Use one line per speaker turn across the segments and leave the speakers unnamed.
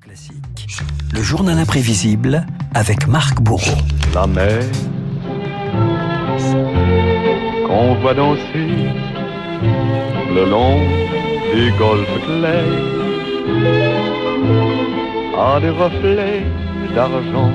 Classique. Le journal imprévisible avec Marc Bourreau.
La mer qu'on voit danser le long des golfes clairs a des reflets d'argent.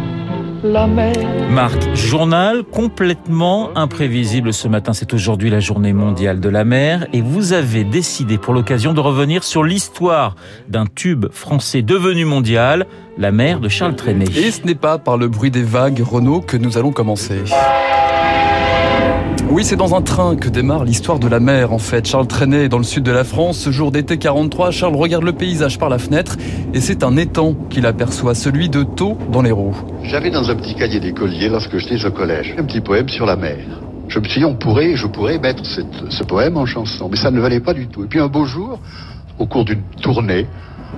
La mer.
Marc, journal complètement imprévisible ce matin. C'est aujourd'hui la journée mondiale de la mer et vous avez décidé pour l'occasion de revenir sur l'histoire d'un tube français devenu mondial, la mer de Charles Trenet.
Et ce n'est pas par le bruit des vagues, Renault, que nous allons commencer. Oui, c'est dans un train que démarre l'histoire de la mer, en fait. Charles est dans le sud de la France. Ce jour d'été 43, Charles regarde le paysage par la fenêtre et c'est un étang qu'il aperçoit, celui de Thau dans les roues.
J'avais dans un petit cahier d'écolier, lorsque j'étais au collège, un petit poème sur la mer. Je me suis dit, on pourrait, je pourrais mettre ce poème en chanson, mais ça ne valait pas du tout. Et puis un beau jour, au cours d'une tournée,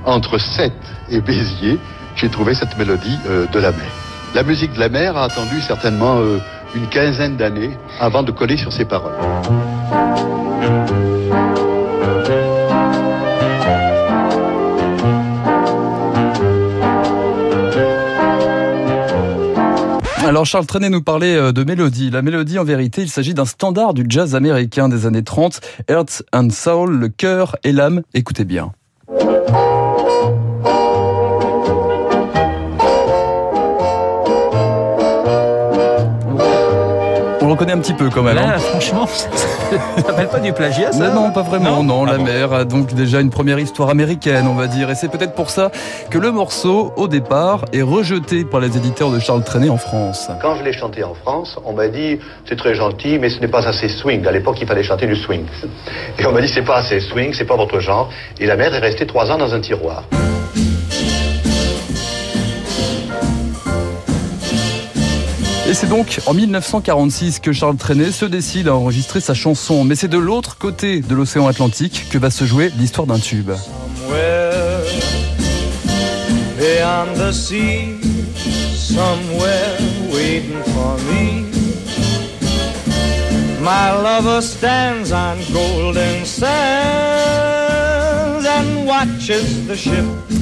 entre Sète et Béziers, j'ai trouvé cette mélodie euh, de la mer. La musique de la mer a attendu certainement euh, une quinzaine d'années avant de coller sur ses paroles.
Alors Charles Trenet nous parlait euh, de mélodie. La mélodie, en vérité, il s'agit d'un standard du jazz américain des années 30, Earth and Soul, le cœur et l'âme. Écoutez bien. Reconnaît un petit peu quand même. hein.
Là, franchement, ça s'appelle pas du plagiat, ça
Non, non, pas vraiment. Non,
Ah
la
bon.
mer a donc déjà une première histoire américaine, on va dire. Et c'est peut-être pour ça que le morceau, au départ, est rejeté par les éditeurs de Charles Trenet en France.
Quand je l'ai chanté en France, on m'a dit c'est très gentil, mais ce n'est pas assez swing. À l'époque, il fallait chanter du swing. Et on m'a dit c'est pas assez swing, c'est pas votre genre. Et la mère est restée trois ans dans un tiroir.
Et c'est donc en 1946 que Charles Trenet se décide à enregistrer sa chanson. Mais c'est de l'autre côté de l'océan Atlantique que va se jouer l'histoire d'un tube.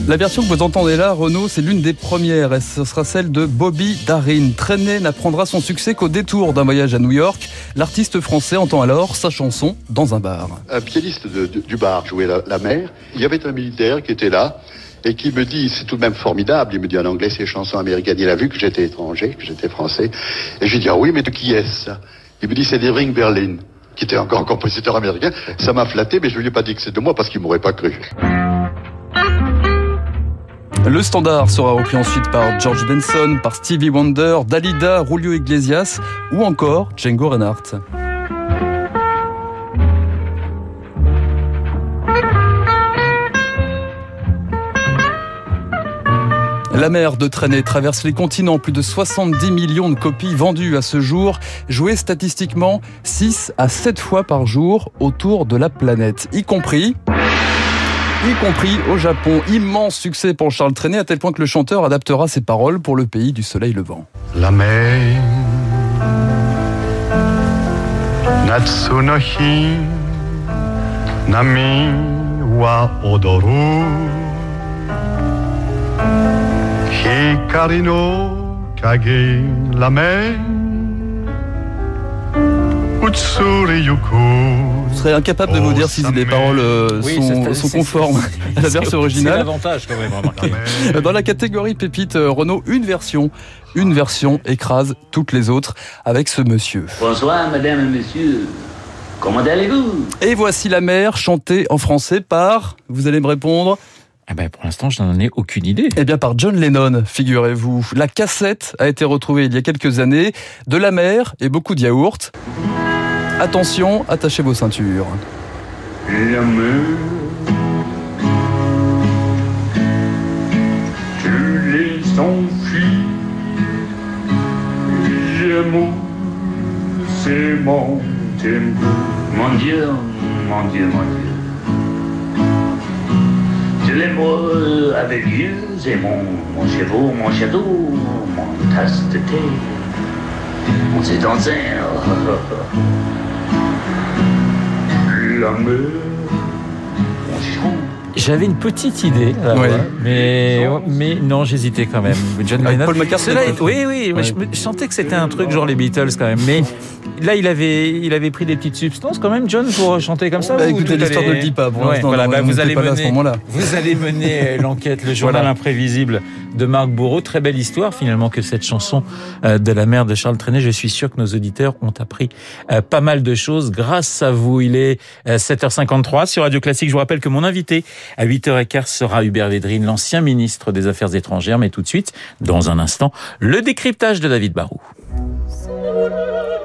La version que vous entendez là, Renaud, c'est l'une des premières et ce sera celle de Bobby Darin. Trenet n'apprendra son succès qu'au détour d'un voyage à New York. L'artiste français entend alors sa chanson dans un bar.
Un pianiste du bar jouait la, mer. Il y avait un militaire qui était là et qui me dit, c'est tout de même formidable. Il me dit en anglais ces chansons américaines. Il a vu que j'étais étranger, que j'étais français. Et je lui dis, ah oui, mais de qui est-ce Il me dit, c'est d'Irving Berlin, qui était encore compositeur américain. Ça m'a flatté, mais je lui ai pas dit que c'est de moi parce qu'il m'aurait pas cru.
Le standard sera repris ensuite par George Benson, par Stevie Wonder, Dalida, Julio Iglesias ou encore Django Reinhardt. La mer de Trenet traverse les continents, plus de 70 millions de copies vendues à ce jour, jouées statistiquement 6 à 7 fois par jour autour de la planète, y compris y compris au Japon. Immense succès pour Charles Trenet, à tel point que le chanteur adaptera ses paroles pour le pays du soleil levant.
La
Je serais incapable de vous dire si les paroles euh,
Oui,
sont, conformes à la version
C'est
originale.
l'avantage quand même, remarquez.
Dans la catégorie pépite euh, Renault, une version, une version écrase toutes les autres avec ce monsieur.
Bonsoir, madame et monsieur. Comment allez-vous?
Et voici la mer chantée en français par, vous allez me répondre,
Ah ben, pour l'instant, je n'en ai aucune idée.
Eh bien par John Lennon, figurez-vous. La cassette a été retrouvée il y a quelques années, de la mer et beaucoup de yaourt. Attention, attachez vos ceintures.
La mer. Tu les enfuis. J'aime c'est mon tempo. Mon Dieu, mon Dieu, mon Dieu. Je l'aime avec Dieu, c'est mon, mon chevaux, mon château, mon tasse de thé. On s'est dansé. La mer, mon giron,
J'avais une petite idée, là,
Ouais.
ouais, mais mais non, j'hésitais quand même. John Lennon.
Paul McCartney,
oui, oui,
Ouais.
je, me- je sentais que c'était un truc genre les Beatles quand même. Mais là, il avait il avait pris des petites substances quand même, John, pour chanter comme ça.
Bah,
ou
écoutez,
tout
l'histoire
allait-
ne le dit pas. Pour
Ouais,
l'instant,
voilà, bah, vous allez
à ce
mener vous allez mener euh, l'enquête, le journal
Voilà.
imprévisible de Marc Bourreau. Très belle histoire finalement que cette chanson euh, de la mère de Charles Trenet. Je suis sûr que nos auditeurs ont appris euh, pas mal de choses grâce à vous. Il est euh, 7h53 sur Radio Classique. Je vous rappelle que mon invité à 8h15 sera Hubert Védrine, l'ancien ministre des Affaires étrangères. Mais tout de suite, dans un instant, le décryptage de David Barou.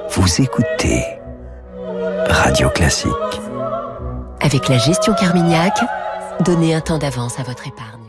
Vous écoutez Radio Classique.
Avec la gestion Carmignac, donnez un temps d'avance à votre épargne.